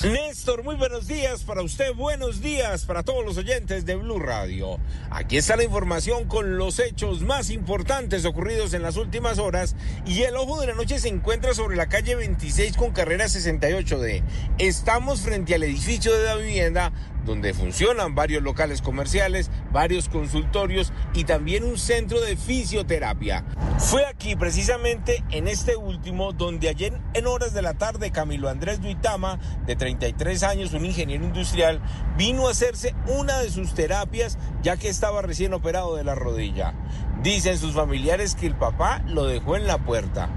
Néstor, muy buenos días para usted, buenos días para todos los oyentes de Blue Radio. Aquí está la información con los hechos más importantes ocurridos en las últimas horas y el ojo de la noche se encuentra sobre la calle 26 con carrera 68D. Estamos frente al edificio de la vivienda donde funcionan varios locales comerciales, varios consultorios y también un centro de fisioterapia. Fue aquí precisamente en este último donde ayer en horas de la tarde Camilo Andrés Duitama, de 33 años, un ingeniero industrial, vino a hacerse una de sus terapias ya que estaba recién operado de la rodilla. Dicen sus familiares que el papá lo dejó en la puerta.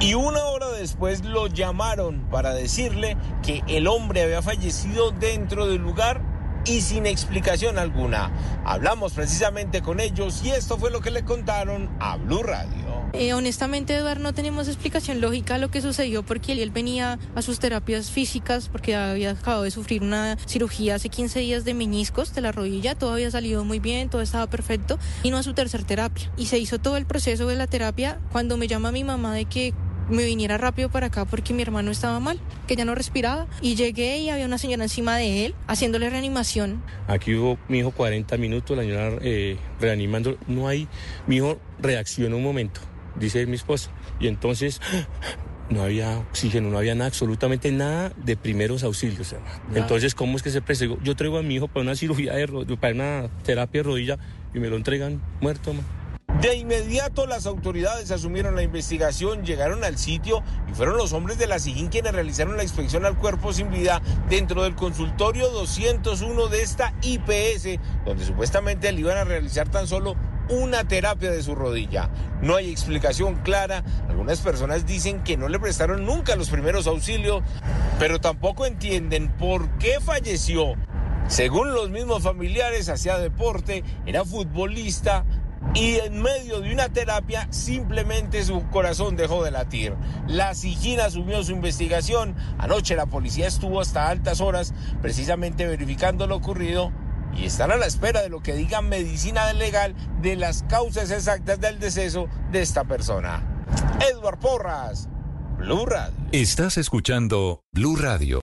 Y una hora después lo llamaron para decirle que el hombre había fallecido dentro del lugar y sin explicación alguna. Hablamos precisamente con ellos y esto fue lo que le contaron a Blue Radio. Eh, honestamente, Eduardo, no tenemos explicación lógica a lo que sucedió porque él venía a sus terapias físicas porque había acabado de sufrir una cirugía hace 15 días de meniscos de la rodilla, todo había salido muy bien, todo estaba perfecto, y no a su tercer terapia. Y se hizo todo el proceso de la terapia cuando me llama mi mamá de que me viniera rápido para acá porque mi hermano estaba mal, que ya no respiraba. Y llegué y había una señora encima de él haciéndole reanimación. Aquí hubo mi hijo 40 minutos, la señora eh, reanimando. No hay, mi hijo reaccionó un momento, dice mi esposa. Y entonces no había oxígeno, no había nada, absolutamente nada de primeros auxilios. Entonces, ¿cómo es que se presentó? Yo traigo a mi hijo para una cirugía, de para una terapia de rodilla y me lo entregan muerto. De inmediato las autoridades asumieron la investigación, llegaron al sitio y fueron los hombres de la SIGIN quienes realizaron la inspección al cuerpo sin vida dentro del consultorio 201 de esta IPS, donde supuestamente le iban a realizar tan solo una terapia de su rodilla. No hay explicación clara. Algunas personas dicen que no le prestaron nunca los primeros auxilios, pero tampoco entienden por qué falleció. Según los mismos familiares, hacía deporte, era futbolista, y en medio de una terapia simplemente su corazón dejó de latir. La SIGIN asumió su investigación. Anoche la policía estuvo hasta altas horas precisamente verificando lo ocurrido y están a la espera de lo que diga medicina legal de las causas exactas del deceso de esta persona. Edward Porras, Blue Radio. Estás escuchando Blue Radio.